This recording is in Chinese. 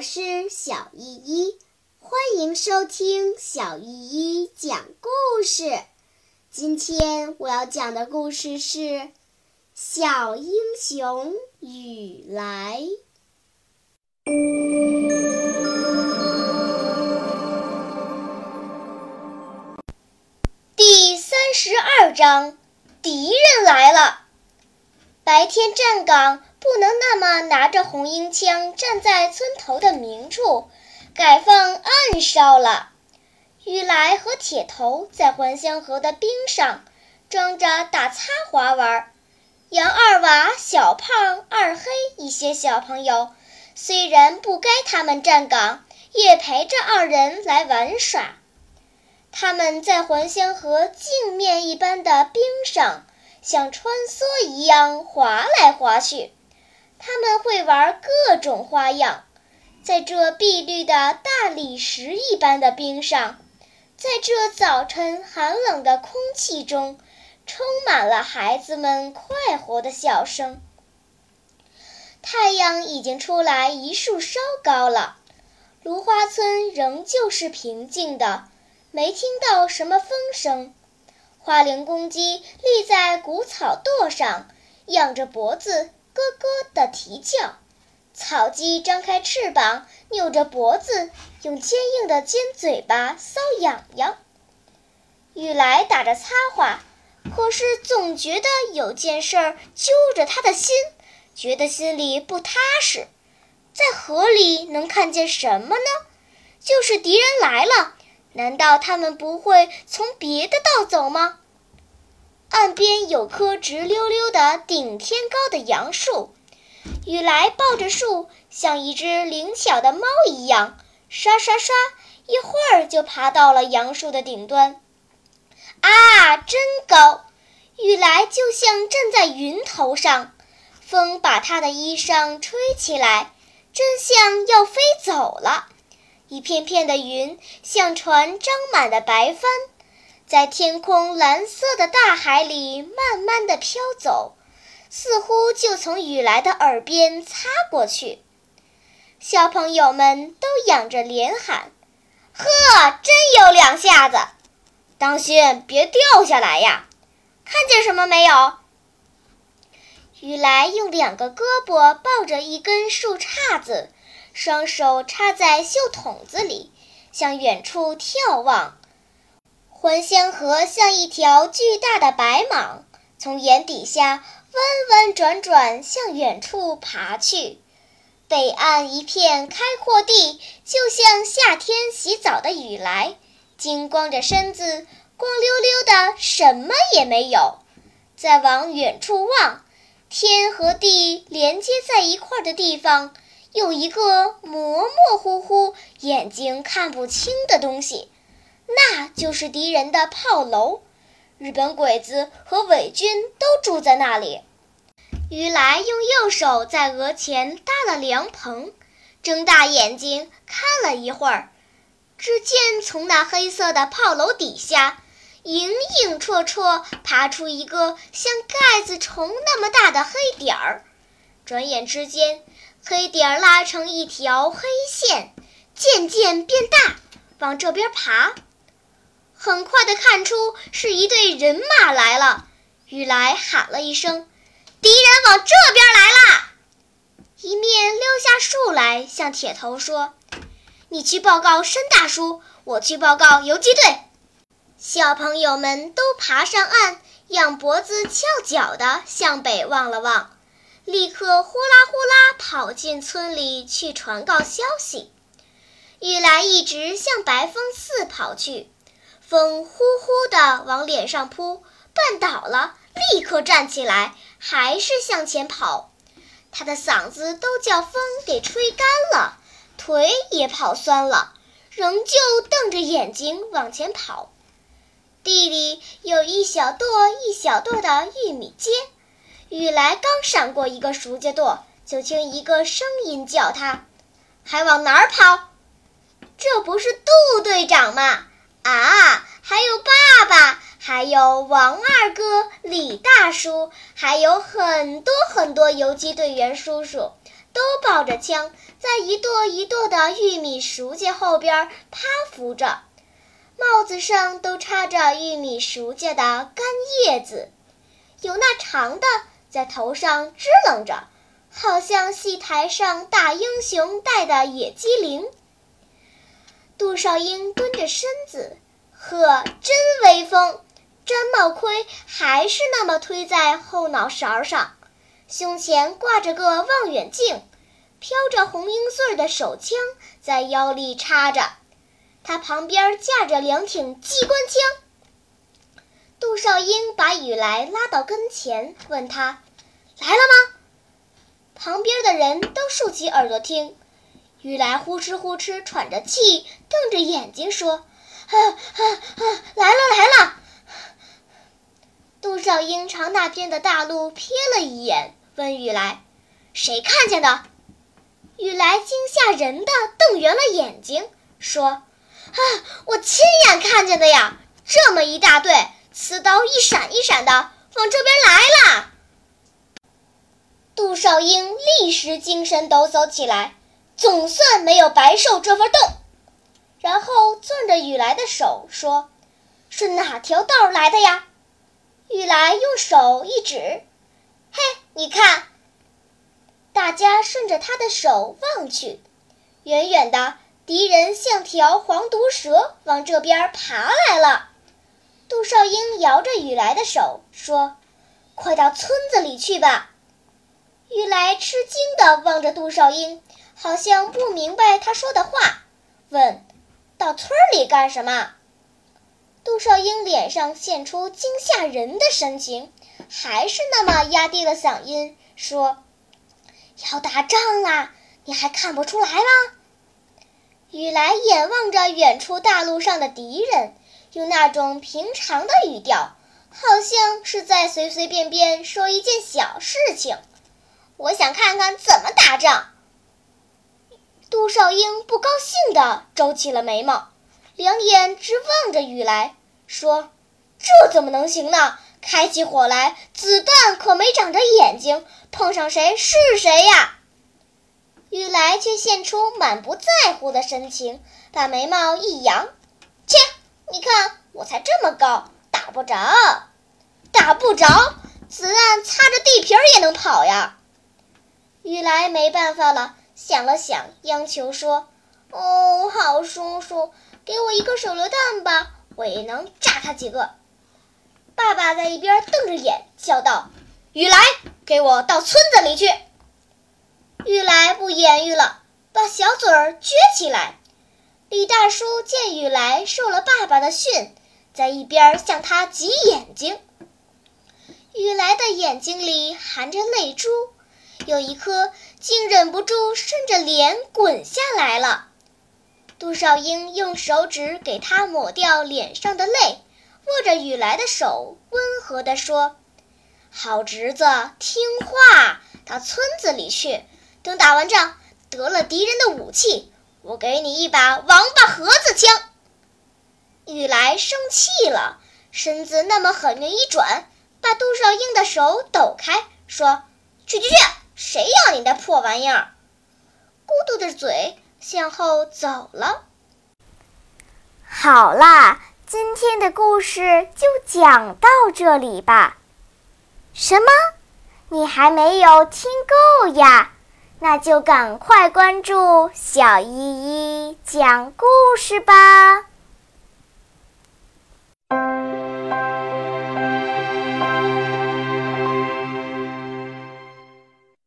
我是小依依，欢迎收听小依依讲故事。今天我要讲的故事是《小英雄雨来》第三十二章：敌人来了。白天站岗。不能那么拿着红缨枪站在村头的明处，改放暗哨了。雨来和铁头在还乡河的冰上装着打擦滑玩。杨二娃、小胖、二黑一些小朋友，虽然不该他们站岗，也陪着二人来玩耍。他们在还乡河镜面一般的冰上，像穿梭一样滑来滑去。他们会玩各种花样，在这碧绿的大理石一般的冰上，在这早晨寒冷的空气中，充满了孩子们快活的笑声。太阳已经出来一束稍高了，芦花村仍旧是平静的，没听到什么风声。花翎公鸡立在谷草垛上，仰着脖子。咯咯地啼叫，草鸡张开翅膀，扭着脖子，用坚硬的尖嘴巴搔痒痒。雨来打着擦话，可是总觉得有件事儿揪着他的心，觉得心里不踏实。在河里能看见什么呢？就是敌人来了，难道他们不会从别的道走吗？岸边有棵直溜溜的顶天高的杨树，雨来抱着树，像一只灵巧的猫一样，刷刷刷，一会儿就爬到了杨树的顶端。啊，真高！雨来就像站在云头上，风把他的衣裳吹起来，真像要飞走了。一片片的云像船张满的白帆。在天空蓝色的大海里慢慢的飘走，似乎就从雨来的耳边擦过去。小朋友们都仰着脸喊：“呵，真有两下子！当心别掉下来呀！看见什么没有？”雨来用两个胳膊抱着一根树杈子，双手插在袖筒子里，向远处眺望。还乡河像一条巨大的白蟒，从岩底下弯弯转转向远处爬去。北岸一片开阔地，就像夏天洗澡的雨来，金光着身子，光溜溜的，什么也没有。再往远处望，天和地连接在一块的地方，有一个模模糊糊、眼睛看不清的东西。那就是敌人的炮楼，日本鬼子和伪军都住在那里。于来用右手在额前搭了凉棚，睁大眼睛看了一会儿，只见从那黑色的炮楼底下，影影绰绰爬出一个像盖子虫那么大的黑点儿。转眼之间，黑点儿拉成一条黑线，渐渐变大，往这边爬。很快的看出是一队人马来了，雨来喊了一声：“敌人往这边来了！”一面溜下树来，向铁头说：“你去报告申大叔，我去报告游击队。”小朋友们都爬上岸，仰脖子翘脚的向北望了望，立刻呼啦呼啦跑进村里去传告消息。雨来一直向白风寺跑去。风呼呼地往脸上扑，绊倒了，立刻站起来，还是向前跑。他的嗓子都叫风给吹干了，腿也跑酸了，仍旧瞪着眼睛往前跑。地里有一小垛一小垛的玉米秸，雨来刚闪过一个熟家垛，就听一个声音叫他：“还往哪儿跑？这不是杜队长吗？”啊，还有爸爸，还有王二哥、李大叔，还有很多很多游击队员叔叔，都抱着枪，在一垛一垛的玉米熟秸后边趴伏着，帽子上都插着玉米熟秸的干叶子，有那长的在头上支棱着，好像戏台上大英雄戴的野鸡翎。杜少英蹲着身子，呵，真威风！毡帽盔还是那么推在后脑勺上。胸前挂着个望远镜，飘着红缨穗的手枪在腰里插着，他旁边架着两挺机关枪。杜少英把雨来拉到跟前，问他：“来了吗？”旁边的人都竖起耳朵听。雨来呼哧呼哧喘着气，瞪着眼睛说：“啊啊啊！来了来了！”杜少英朝那边的大路瞥了一眼。问雨来：“谁看见的？”雨来惊吓人的瞪圆了眼睛，说：“啊，我亲眼看见的呀！这么一大队，刺刀一闪一闪的往这边来了。”杜少英立时精神抖擞起来，总算没有白受这份冻。然后攥着雨来的手说：“是哪条道来的呀？”雨来用手一指。嘿，你看！大家顺着他的手望去，远远的敌人像条黄毒蛇往这边爬来了。杜少英摇着雨来的手说：“快到村子里去吧。”雨来吃惊地望着杜少英，好像不明白他说的话，问：“到村里干什么？”杜少英脸上现出惊吓人的神情。还是那么压低了嗓音说：“要打仗啦，你还看不出来吗？”雨来眼望着远处大路上的敌人，用那种平常的语调，好像是在随随便便说一件小事情。我想看看怎么打仗。杜少英不高兴地皱起了眉毛，两眼直望着雨来说：“这怎么能行呢？”开起火来，子弹可没长着眼睛，碰上谁是谁呀？雨来却现出满不在乎的神情，把眉毛一扬：“切，你看我才这么高，打不着，打不着，子弹擦着地皮儿也能跑呀。”雨来没办法了，想了想，央求说：“哦，好叔叔，给我一个手榴弹吧，我也能炸他几个。”爸爸在一边瞪着眼，叫道：“雨来，给我到村子里去。”雨来不言语了，把小嘴儿撅起来。李大叔见雨来受了爸爸的训，在一边向他挤眼睛。雨来的眼睛里含着泪珠，有一颗竟忍不住顺着脸滚下来了。杜少英用手指给他抹掉脸上的泪。握着雨来的手，温和地说：“好侄子，听话，到村子里去。等打完仗，得了敌人的武器，我给你一把王八盒子枪。”雨来生气了，身子那么狠命一转，把杜少英的手抖开，说：“去去去，谁要你那破玩意儿？”咕嘟的嘴向后走了。好啦。今天的故事就讲到这里吧。什么？你还没有听够呀？那就赶快关注小依依讲故事吧。